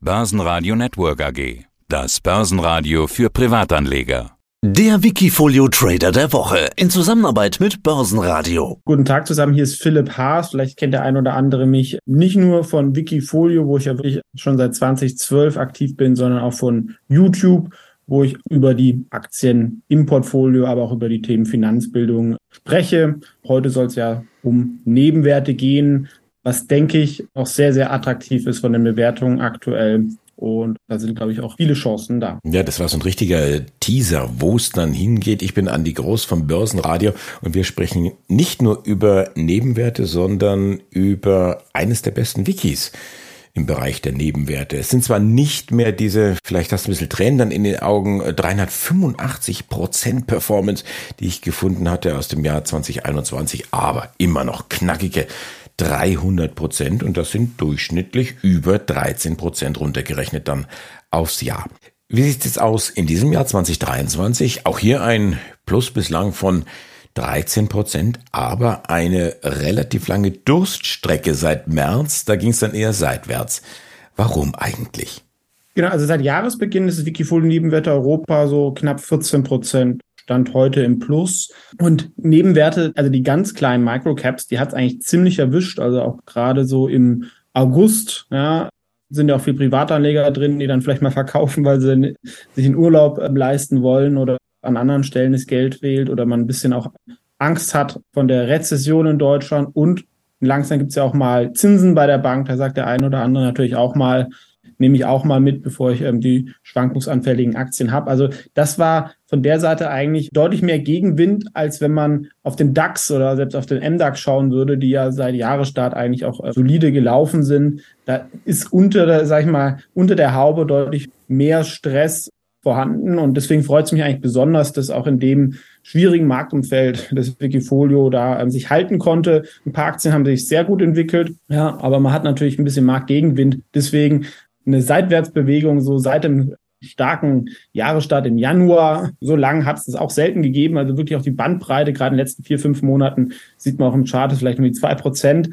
Börsenradio Network AG. Das Börsenradio für Privatanleger. Der Wikifolio Trader der Woche in Zusammenarbeit mit Börsenradio. Guten Tag zusammen, hier ist Philipp Haas. Vielleicht kennt der ein oder andere mich nicht nur von Wikifolio, wo ich ja wirklich schon seit 2012 aktiv bin, sondern auch von YouTube, wo ich über die Aktien im Portfolio, aber auch über die Themen Finanzbildung spreche. Heute soll es ja um Nebenwerte gehen, was denke ich auch sehr, sehr attraktiv ist von den Bewertungen aktuell. Und da sind, glaube ich, auch viele Chancen da. Ja, das war so ein richtiger Teaser, wo es dann hingeht. Ich bin Andi Groß vom Börsenradio und wir sprechen nicht nur über Nebenwerte, sondern über eines der besten Wikis im Bereich der Nebenwerte. Es sind zwar nicht mehr diese, vielleicht hast du ein bisschen Tränen dann in den Augen, 385 Prozent Performance, die ich gefunden hatte aus dem Jahr 2021, aber immer noch knackige 300 Prozent und das sind durchschnittlich über 13 Prozent runtergerechnet dann aufs Jahr. Wie sieht es aus in diesem Jahr 2023? Auch hier ein Plus bislang von 13 Prozent, aber eine relativ lange Durststrecke seit März. Da ging es dann eher seitwärts. Warum eigentlich? Genau, also seit Jahresbeginn ist das Wikifolio Nebenwerte Europa so knapp 14 Prozent Stand heute im Plus. Und Nebenwerte, also die ganz kleinen Microcaps, die hat es eigentlich ziemlich erwischt. Also auch gerade so im August, ja, sind ja auch viele Privatanleger drin, die dann vielleicht mal verkaufen, weil sie sich einen Urlaub äh, leisten wollen oder an anderen Stellen das Geld fehlt oder man ein bisschen auch Angst hat von der Rezession in Deutschland und langsam gibt es ja auch mal Zinsen bei der Bank. Da sagt der eine oder andere natürlich auch mal, nehme ich auch mal mit, bevor ich ähm, die schwankungsanfälligen Aktien habe. Also das war von der Seite eigentlich deutlich mehr Gegenwind, als wenn man auf den DAX oder selbst auf den MDAX schauen würde, die ja seit Jahresstart eigentlich auch äh, solide gelaufen sind. Da ist unter der, sag ich mal, unter der Haube deutlich mehr Stress vorhanden und deswegen freut es mich eigentlich besonders, dass auch in dem schwierigen Marktumfeld das Wikifolio da ähm, sich halten konnte. Ein paar Aktien haben sich sehr gut entwickelt, ja, aber man hat natürlich ein bisschen Marktgegenwind. Deswegen eine Seitwärtsbewegung so seit dem starken Jahresstart im Januar. So lang hat es auch selten gegeben. Also wirklich auch die Bandbreite, gerade in den letzten vier, fünf Monaten, sieht man auch im Chart, ist vielleicht nur die zwei Prozent.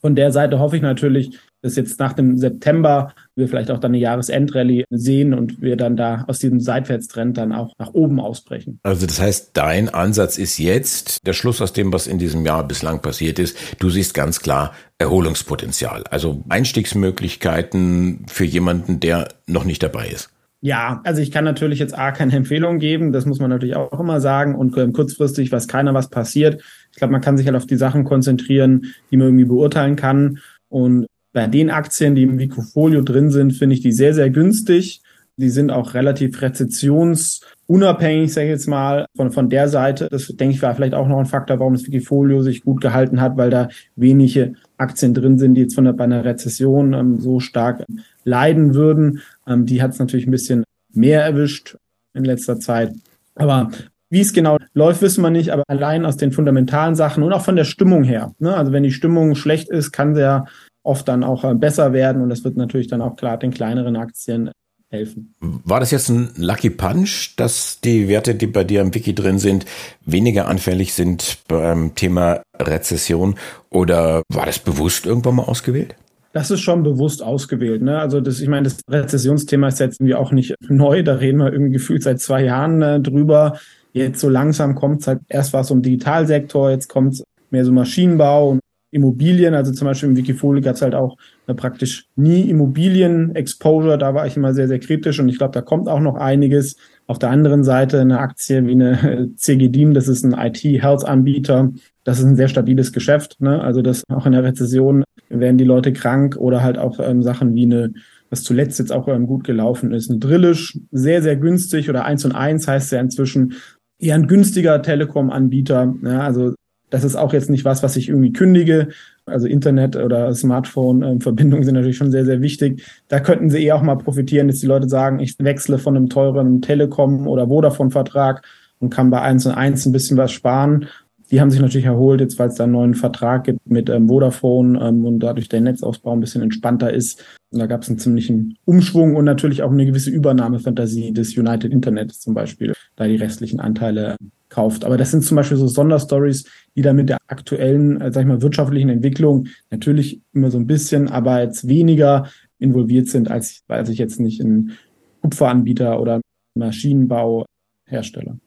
Von der Seite hoffe ich natürlich, dass jetzt nach dem September wir vielleicht auch dann eine Jahresendrallye sehen und wir dann da aus diesem Seitwärtstrend dann auch nach oben ausbrechen. Also das heißt, dein Ansatz ist jetzt der Schluss aus dem, was in diesem Jahr bislang passiert ist. Du siehst ganz klar Erholungspotenzial, also Einstiegsmöglichkeiten für jemanden, der noch nicht dabei ist. Ja, also ich kann natürlich jetzt A keine Empfehlung geben, das muss man natürlich auch immer sagen. Und ähm, kurzfristig weiß keiner, was passiert. Ich glaube, man kann sich halt auf die Sachen konzentrieren, die man irgendwie beurteilen kann. Und bei den Aktien, die im Wikifolio drin sind, finde ich die sehr, sehr günstig. Die sind auch relativ rezessionsunabhängig, sage ich jetzt mal, von, von der Seite. Das, denke ich, war vielleicht auch noch ein Faktor, warum das Wikifolio sich gut gehalten hat, weil da wenige Aktien drin sind, die jetzt von der, bei einer Rezession ähm, so stark leiden würden. Ähm, die hat es natürlich ein bisschen mehr erwischt in letzter Zeit. Aber wie es genau läuft, wissen wir nicht, aber allein aus den fundamentalen Sachen und auch von der Stimmung her. Ne? Also wenn die Stimmung schlecht ist, kann der oft dann auch äh, besser werden und das wird natürlich dann auch klar den kleineren Aktien helfen. War das jetzt ein Lucky Punch, dass die Werte, die bei dir im Wiki drin sind, weniger anfällig sind beim Thema Rezession oder war das bewusst irgendwann mal ausgewählt? Das ist schon bewusst ausgewählt. Ne? Also das, ich meine, das Rezessionsthema ist jetzt irgendwie auch nicht neu. Da reden wir irgendwie gefühlt seit zwei Jahren äh, drüber. Jetzt so langsam kommt es halt, erst war es um Digitalsektor, jetzt kommt es mehr so Maschinenbau und Immobilien, also zum Beispiel im Wikifolio gab es halt auch äh, praktisch nie Immobilien-Exposure, da war ich immer sehr, sehr kritisch und ich glaube, da kommt auch noch einiges. Auf der anderen Seite eine Aktie wie eine CGDIM, das ist ein IT-Health-Anbieter, das ist ein sehr stabiles Geschäft. Ne? Also das auch in der Rezession werden die Leute krank oder halt auch ähm, Sachen wie eine, was zuletzt jetzt auch ähm, gut gelaufen ist, eine Drillisch, sehr, sehr günstig oder eins und eins heißt ja inzwischen eher ein günstiger Telekom-Anbieter. Ja, also das ist auch jetzt nicht was, was ich irgendwie kündige. Also Internet oder Smartphone-Verbindungen sind natürlich schon sehr, sehr wichtig. Da könnten sie eh auch mal profitieren, dass die Leute sagen, ich wechsle von einem teuren Telekom- oder Vodafone-Vertrag und kann bei eins und eins ein bisschen was sparen. Die haben sich natürlich erholt, jetzt weil es da einen neuen Vertrag gibt mit ähm, Vodafone ähm, und dadurch der Netzausbau ein bisschen entspannter ist. Und da gab es einen ziemlichen Umschwung und natürlich auch eine gewisse Übernahmefantasie des United Internet zum Beispiel, da die restlichen Anteile kauft. Aber das sind zum Beispiel so Sonderstories, die dann mit der aktuellen, äh, sag ich mal, wirtschaftlichen Entwicklung natürlich immer so ein bisschen, aber jetzt weniger involviert sind, als, als ich jetzt nicht ein Kupferanbieter oder Maschinenbauhersteller.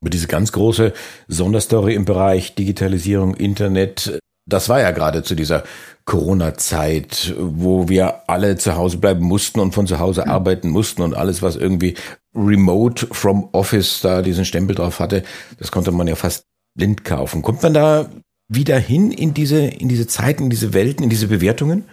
Aber diese ganz große Sonderstory im Bereich Digitalisierung, Internet, das war ja gerade zu dieser Corona-Zeit, wo wir alle zu Hause bleiben mussten und von zu Hause arbeiten mussten und alles, was irgendwie remote from office da diesen Stempel drauf hatte, das konnte man ja fast blind kaufen. Kommt man da wieder hin in diese, in diese Zeiten, in diese Welten, in diese Bewertungen?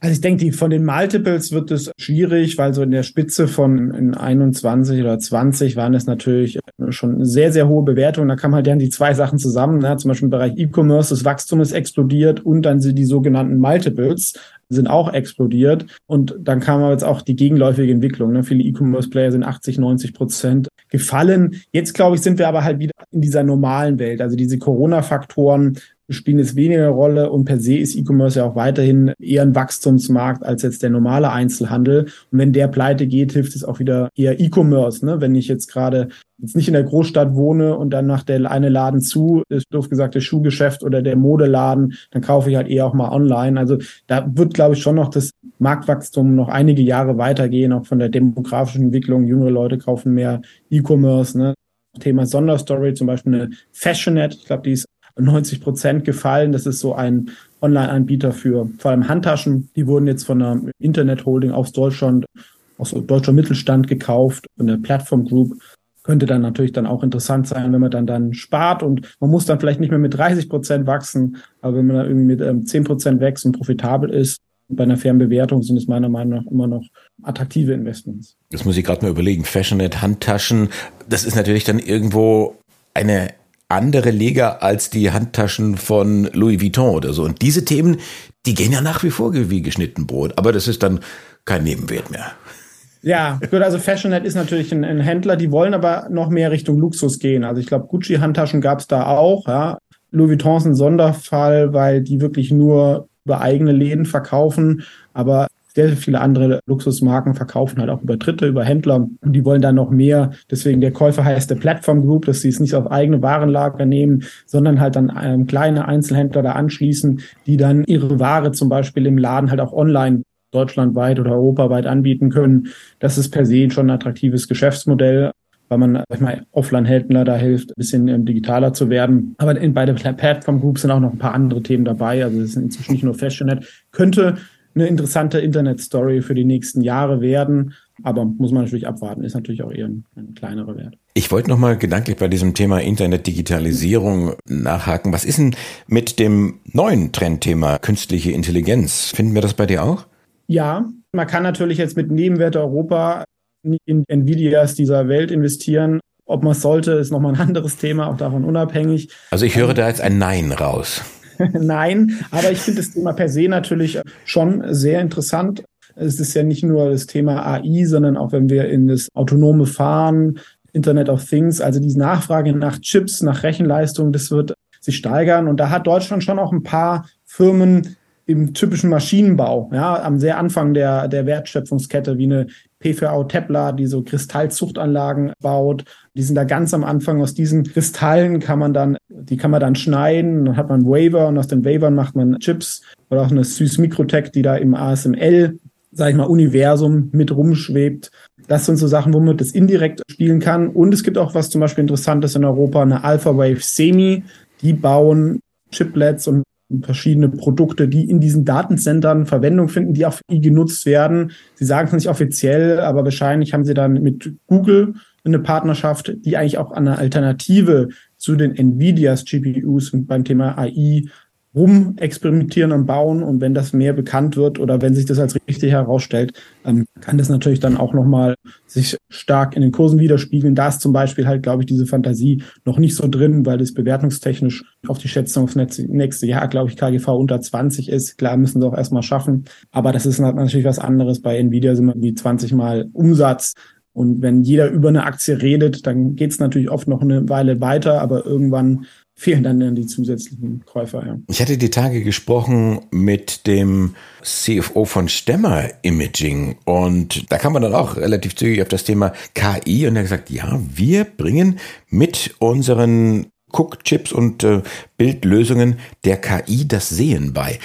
Also ich denke, die, von den Multiples wird es schwierig, weil so in der Spitze von in 21 oder 20 waren es natürlich schon sehr, sehr hohe Bewertungen. Da kamen halt dann die zwei Sachen zusammen. Ne? Zum Beispiel im Bereich E-Commerce, das Wachstum ist explodiert und dann sind die sogenannten Multiples sind auch explodiert. Und dann kam aber jetzt auch die gegenläufige Entwicklung. Ne? Viele E-Commerce-Player sind 80, 90 Prozent gefallen. Jetzt, glaube ich, sind wir aber halt wieder in dieser normalen Welt. Also diese Corona-Faktoren spielen jetzt weniger Rolle und per se ist E-Commerce ja auch weiterhin eher ein Wachstumsmarkt als jetzt der normale Einzelhandel. Und wenn der pleite geht, hilft es auch wieder eher E-Commerce. Ne? Wenn ich jetzt gerade jetzt nicht in der Großstadt wohne und dann nach der eine Laden zu, ist doof gesagt das Schuhgeschäft oder der Modeladen, dann kaufe ich halt eher auch mal online. Also da wird, glaube ich, schon noch das Marktwachstum noch einige Jahre weitergehen, auch von der demografischen Entwicklung. Jüngere Leute kaufen mehr E-Commerce. Ne? Thema Sonderstory, zum Beispiel eine Fashionet, ich glaube, die ist 90 Prozent gefallen. Das ist so ein Online-Anbieter für vor allem Handtaschen. Die wurden jetzt von einer Internet-Holding aus Deutschland, aus deutscher Mittelstand gekauft, von der Plattform Group. Könnte dann natürlich dann auch interessant sein, wenn man dann dann spart und man muss dann vielleicht nicht mehr mit 30 Prozent wachsen, aber wenn man da irgendwie mit ähm, 10 Prozent wächst und profitabel ist, bei einer fairen Bewertung sind es meiner Meinung nach immer noch attraktive Investments. Das muss ich gerade mal überlegen. Fashionet, Handtaschen, das ist natürlich dann irgendwo eine andere Liga als die Handtaschen von Louis Vuitton oder so. Und diese Themen, die gehen ja nach wie vor wie geschnitten Brot. Aber das ist dann kein Nebenwert mehr. Ja, gut, also Fashionet ist natürlich ein, ein, Händler, die wollen aber noch mehr Richtung Luxus gehen. Also ich glaube, Gucci-Handtaschen gab es da auch, ja. Louis Vuitton ist ein Sonderfall, weil die wirklich nur über eigene Läden verkaufen. Aber sehr viele andere Luxusmarken verkaufen halt auch über Dritte, über Händler und die wollen dann noch mehr. Deswegen der Käufer heißt der Platform Group, dass sie es nicht auf eigene Warenlager nehmen, sondern halt dann ähm, kleine Einzelhändler da anschließen, die dann ihre Ware zum Beispiel im Laden halt auch online deutschlandweit oder europaweit anbieten können. Das ist per se schon ein attraktives Geschäftsmodell weil man, meine, Offline-Händler da hilft, ein bisschen ähm, digitaler zu werden. Aber in, bei der Platform Group sind auch noch ein paar andere Themen dabei. Also es ist inzwischen nicht nur Fashionet. Könnte eine interessante Internet-Story für die nächsten Jahre werden. Aber muss man natürlich abwarten, ist natürlich auch eher ein, ein kleinerer Wert. Ich wollte nochmal gedanklich bei diesem Thema Internet-Digitalisierung nachhaken. Was ist denn mit dem neuen Trendthema künstliche Intelligenz? Finden wir das bei dir auch? Ja, man kann natürlich jetzt mit Nebenwerte Europa in Nvidias dieser Welt investieren. Ob man es sollte, ist nochmal ein anderes Thema, auch davon unabhängig. Also ich höre da jetzt ein Nein raus. Nein, aber ich finde das Thema per se natürlich schon sehr interessant. Es ist ja nicht nur das Thema AI, sondern auch wenn wir in das autonome Fahren, Internet of Things, also die Nachfrage nach Chips, nach Rechenleistung, das wird sich steigern. Und da hat Deutschland schon auch ein paar Firmen im typischen Maschinenbau, ja, am sehr Anfang der, der Wertschöpfungskette, wie eine PVA Tepler, die so Kristallzuchtanlagen baut. Die sind da ganz am Anfang. Aus diesen Kristallen kann man dann, die kann man dann schneiden. Dann hat man Waver und aus den Wavern macht man Chips oder auch eine Süß Mikrotech, die da im ASML, sag ich mal, Universum mit rumschwebt. Das sind so Sachen, wo man das indirekt spielen kann. Und es gibt auch was zum Beispiel Interessantes in Europa, eine Alpha Wave Semi. Die bauen Chiplets und verschiedene Produkte, die in diesen Datencentern Verwendung finden, die auch genutzt werden. Sie sagen es nicht offiziell, aber wahrscheinlich haben sie dann mit Google eine Partnerschaft, die eigentlich auch eine Alternative zu den Nvidias GPUs beim Thema AI rum experimentieren und bauen und wenn das mehr bekannt wird oder wenn sich das als richtig herausstellt, ähm, kann das natürlich dann auch nochmal sich stark in den Kursen widerspiegeln. Da ist zum Beispiel halt, glaube ich, diese Fantasie noch nicht so drin, weil das bewertungstechnisch auf die Schätzung aufs nächste Jahr, glaube ich, KGV unter 20 ist. Klar, müssen sie auch erstmal schaffen. Aber das ist natürlich was anderes. Bei Nvidia sind wir wie 20 Mal Umsatz. Und wenn jeder über eine Aktie redet, dann geht es natürlich oft noch eine Weile weiter, aber irgendwann fehlen dann die zusätzlichen Käufer. Ja. Ich hatte die Tage gesprochen mit dem CFO von Stemmer Imaging und da kam man dann auch relativ zügig auf das Thema KI und er hat gesagt, ja, wir bringen mit unseren Cook-Chips und äh, Bildlösungen der KI das Sehen bei.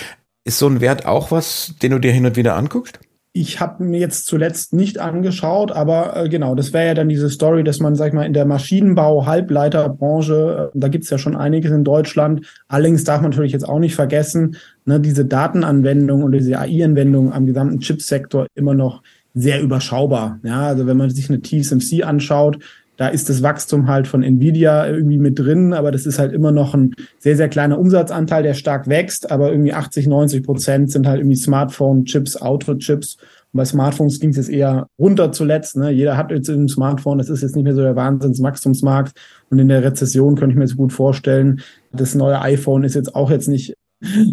Ist so ein Wert auch was, den du dir hin und wieder anguckst? Ich habe mir jetzt zuletzt nicht angeschaut, aber äh, genau, das wäre ja dann diese Story, dass man, sag ich mal, in der Maschinenbau, Halbleiterbranche, äh, da gibt's ja schon einiges in Deutschland. Allerdings darf man natürlich jetzt auch nicht vergessen, ne, diese Datenanwendung und diese AI-Anwendung am gesamten Chipsektor immer noch sehr überschaubar. Ja, also wenn man sich eine TSMC anschaut, da ist das Wachstum halt von Nvidia irgendwie mit drin, aber das ist halt immer noch ein sehr, sehr kleiner Umsatzanteil, der stark wächst, aber irgendwie 80, 90 Prozent sind halt irgendwie Smartphone-Chips, Auto-Chips. Und bei Smartphones ging es jetzt eher runter zuletzt. Ne? Jeder hat jetzt ein Smartphone, das ist jetzt nicht mehr so der Wahnsinnswachstumsmarkt. Und in der Rezession könnte ich mir so gut vorstellen, das neue iPhone ist jetzt auch jetzt nicht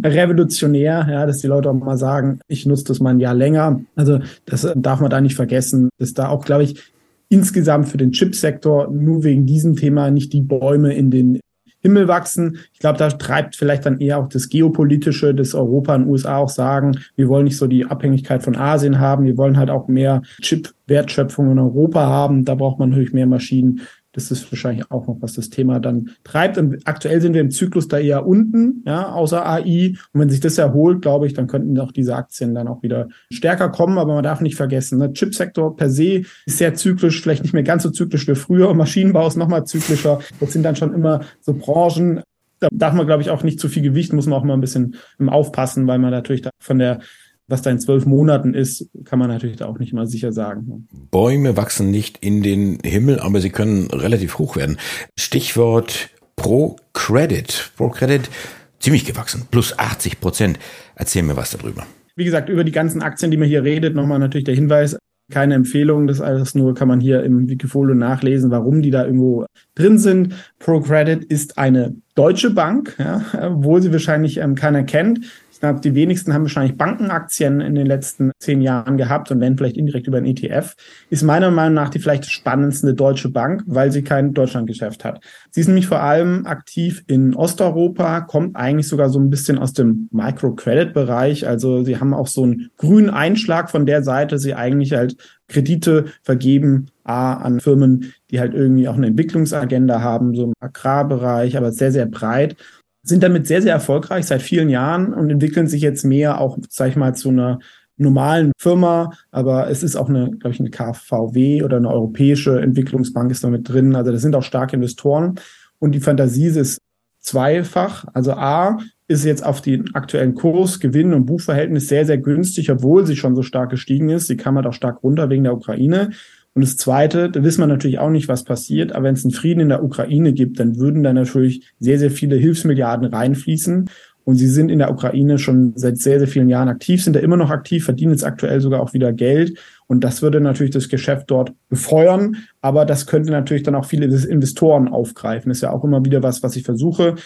revolutionär, ja, dass die Leute auch mal sagen, ich nutze das mal ein Jahr länger. Also das darf man da nicht vergessen, dass da auch, glaube ich, insgesamt für den Chipsektor nur wegen diesem Thema nicht die Bäume in den Himmel wachsen. Ich glaube, da treibt vielleicht dann eher auch das Geopolitische, dass Europa und USA auch sagen, wir wollen nicht so die Abhängigkeit von Asien haben, wir wollen halt auch mehr Chip-Wertschöpfung in Europa haben. Da braucht man natürlich mehr Maschinen. Das ist wahrscheinlich auch noch, was das Thema dann treibt. Und aktuell sind wir im Zyklus da eher unten, ja, außer AI. Und wenn sich das erholt, glaube ich, dann könnten auch diese Aktien dann auch wieder stärker kommen. Aber man darf nicht vergessen, ne, Chipsektor per se ist sehr zyklisch, vielleicht nicht mehr ganz so zyklisch wie früher. Maschinenbau ist nochmal zyklischer. Das sind dann schon immer so Branchen, da darf man, glaube ich, auch nicht zu viel Gewicht, muss man auch mal ein bisschen aufpassen, weil man natürlich da von der was da in zwölf Monaten ist, kann man natürlich da auch nicht mal sicher sagen. Bäume wachsen nicht in den Himmel, aber sie können relativ hoch werden. Stichwort Pro Credit. Pro Credit ziemlich gewachsen, plus 80 Prozent. Erzähl mir was darüber. Wie gesagt, über die ganzen Aktien, die man hier redet, nochmal natürlich der Hinweis, keine Empfehlung, das alles nur kann man hier im Wikifolio nachlesen, warum die da irgendwo drin sind. ProCredit ist eine deutsche Bank, ja, obwohl sie wahrscheinlich ähm, keiner kennt glaube, die wenigsten haben wahrscheinlich Bankenaktien in den letzten zehn Jahren gehabt und wenn vielleicht indirekt über ein ETF. Ist meiner Meinung nach die vielleicht spannendste deutsche Bank, weil sie kein Deutschlandgeschäft hat. Sie ist nämlich vor allem aktiv in Osteuropa, kommt eigentlich sogar so ein bisschen aus dem Microcredit-Bereich. Also sie haben auch so einen grünen Einschlag von der Seite, sie eigentlich halt Kredite vergeben A, an Firmen, die halt irgendwie auch eine Entwicklungsagenda haben, so im Agrarbereich, aber sehr, sehr breit sind damit sehr, sehr erfolgreich seit vielen Jahren und entwickeln sich jetzt mehr auch, sag ich mal, zu einer normalen Firma, aber es ist auch eine, glaube ich, eine KVW oder eine europäische Entwicklungsbank ist da mit drin. Also das sind auch starke Investoren und die Fantasie ist zweifach. Also A ist jetzt auf den aktuellen Kurs, Gewinn und Buchverhältnis sehr, sehr günstig, obwohl sie schon so stark gestiegen ist. Sie kam halt auch stark runter wegen der Ukraine. Und das Zweite, da wissen wir natürlich auch nicht, was passiert, aber wenn es einen Frieden in der Ukraine gibt, dann würden da natürlich sehr, sehr viele Hilfsmilliarden reinfließen. Und sie sind in der Ukraine schon seit sehr, sehr vielen Jahren aktiv, sind da immer noch aktiv, verdienen jetzt aktuell sogar auch wieder Geld. Und das würde natürlich das Geschäft dort befeuern. Aber das könnte natürlich dann auch viele Investoren aufgreifen. Das ist ja auch immer wieder was, was ich versuche.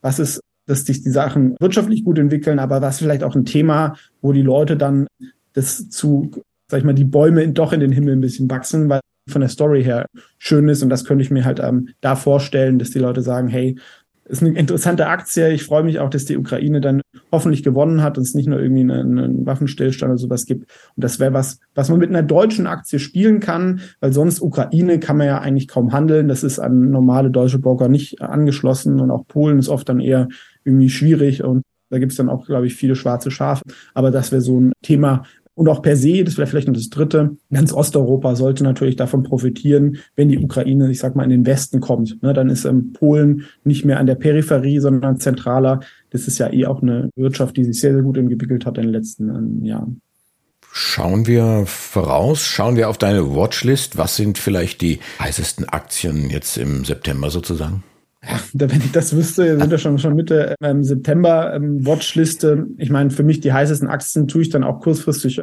Was ist, dass sich die Sachen wirtschaftlich gut entwickeln, aber was vielleicht auch ein Thema, wo die Leute dann das zu sag ich mal, die Bäume doch in den Himmel ein bisschen wachsen, weil von der Story her schön ist. Und das könnte ich mir halt ähm, da vorstellen, dass die Leute sagen, hey, ist eine interessante Aktie. Ich freue mich auch, dass die Ukraine dann hoffentlich gewonnen hat und es nicht nur irgendwie einen, einen Waffenstillstand oder sowas gibt. Und das wäre was, was man mit einer deutschen Aktie spielen kann, weil sonst Ukraine kann man ja eigentlich kaum handeln. Das ist an normale deutsche Broker nicht angeschlossen und auch Polen ist oft dann eher irgendwie schwierig und da gibt es dann auch, glaube ich, viele schwarze Schafe. Aber das wäre so ein Thema, und auch per se, das wäre vielleicht noch das Dritte, ganz Osteuropa sollte natürlich davon profitieren, wenn die Ukraine, ich sag mal, in den Westen kommt. Ne, dann ist ähm, Polen nicht mehr an der Peripherie, sondern zentraler. Das ist ja eh auch eine Wirtschaft, die sich sehr, sehr gut entwickelt hat in den letzten ähm, Jahren. Schauen wir voraus, schauen wir auf deine Watchlist. Was sind vielleicht die heißesten Aktien jetzt im September sozusagen? Ja, wenn ich das wüsste, sind wir schon, schon Mitte ähm, September ähm, Watchliste. Ich meine, für mich die heißesten Aktien tue ich dann auch kurzfristig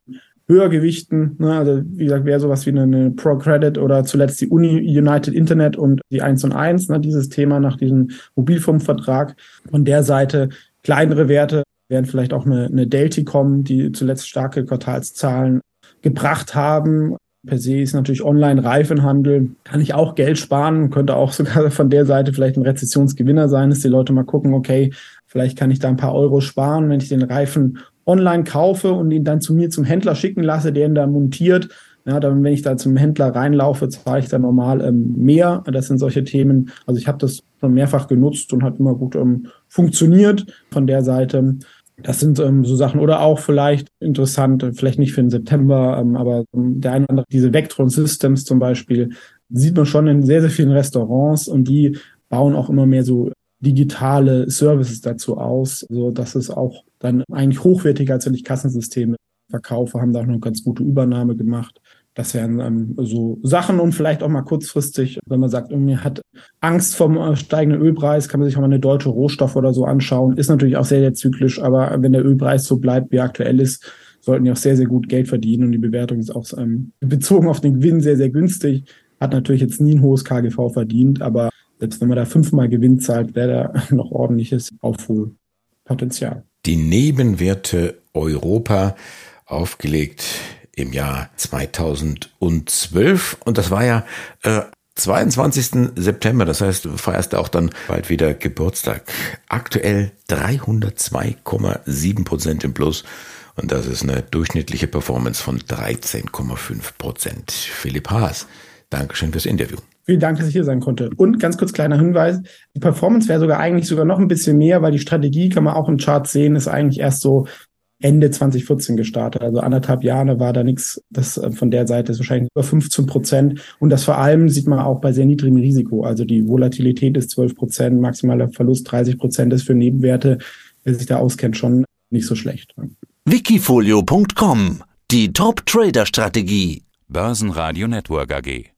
höher gewichten. Ne? Also wie gesagt, wäre sowas wie eine, eine Pro-Credit oder zuletzt die Uni United Internet und die 1 und 1, ne? dieses Thema nach diesem Mobilfunkvertrag. Von der Seite kleinere Werte wären vielleicht auch eine, eine Delticom, die zuletzt starke Quartalszahlen gebracht haben per se ist natürlich Online-Reifenhandel, kann ich auch Geld sparen, könnte auch sogar von der Seite vielleicht ein Rezessionsgewinner sein, dass die Leute mal gucken, okay, vielleicht kann ich da ein paar Euro sparen, wenn ich den Reifen online kaufe und ihn dann zu mir zum Händler schicken lasse, der ihn dann montiert. Ja, dann, wenn ich da zum Händler reinlaufe, zahle ich dann normal ähm, mehr. Das sind solche Themen. Also ich habe das schon mehrfach genutzt und hat immer gut ähm, funktioniert von der Seite. Das sind ähm, so Sachen oder auch vielleicht interessant, vielleicht nicht für den September, ähm, aber ähm, der eine oder andere, diese Vectron Systems zum Beispiel, sieht man schon in sehr, sehr vielen Restaurants und die bauen auch immer mehr so digitale Services dazu aus, so dass es auch dann eigentlich hochwertiger als wenn ich Kassensysteme verkaufe, haben da auch eine ganz gute Übernahme gemacht. Das wären ähm, so Sachen und vielleicht auch mal kurzfristig, wenn man sagt, irgendwie hat Angst vom äh, steigenden Ölpreis, kann man sich auch mal eine deutsche Rohstoff oder so anschauen. Ist natürlich auch sehr, sehr zyklisch, aber wenn der Ölpreis so bleibt, wie er aktuell ist, sollten die auch sehr, sehr gut Geld verdienen und die Bewertung ist auch ähm, bezogen auf den Gewinn sehr, sehr günstig. Hat natürlich jetzt nie ein hohes KGV verdient, aber selbst wenn man da fünfmal Gewinn zahlt, wäre da noch ordentliches Aufholpotenzial. Die Nebenwerte Europa aufgelegt im Jahr 2012 und das war ja äh, 22. September, das heißt, du feierst auch dann bald wieder Geburtstag. Aktuell 302,7 Prozent im Plus und das ist eine durchschnittliche Performance von 13,5 Prozent. Philipp Haas, Dankeschön fürs Interview. Vielen Dank, dass ich hier sein konnte. Und ganz kurz kleiner Hinweis, die Performance wäre sogar eigentlich sogar noch ein bisschen mehr, weil die Strategie kann man auch im Chart sehen, ist eigentlich erst so Ende 2014 gestartet. Also anderthalb Jahre war da nichts. Das äh, von der Seite ist wahrscheinlich über 15 Prozent. Und das vor allem sieht man auch bei sehr niedrigem Risiko. Also die Volatilität ist 12 Prozent, maximaler Verlust 30 Prozent ist für Nebenwerte, wer sich da auskennt, schon nicht so schlecht. Wikifolio.com Die Top Trader Strategie. Börsenradio Network AG.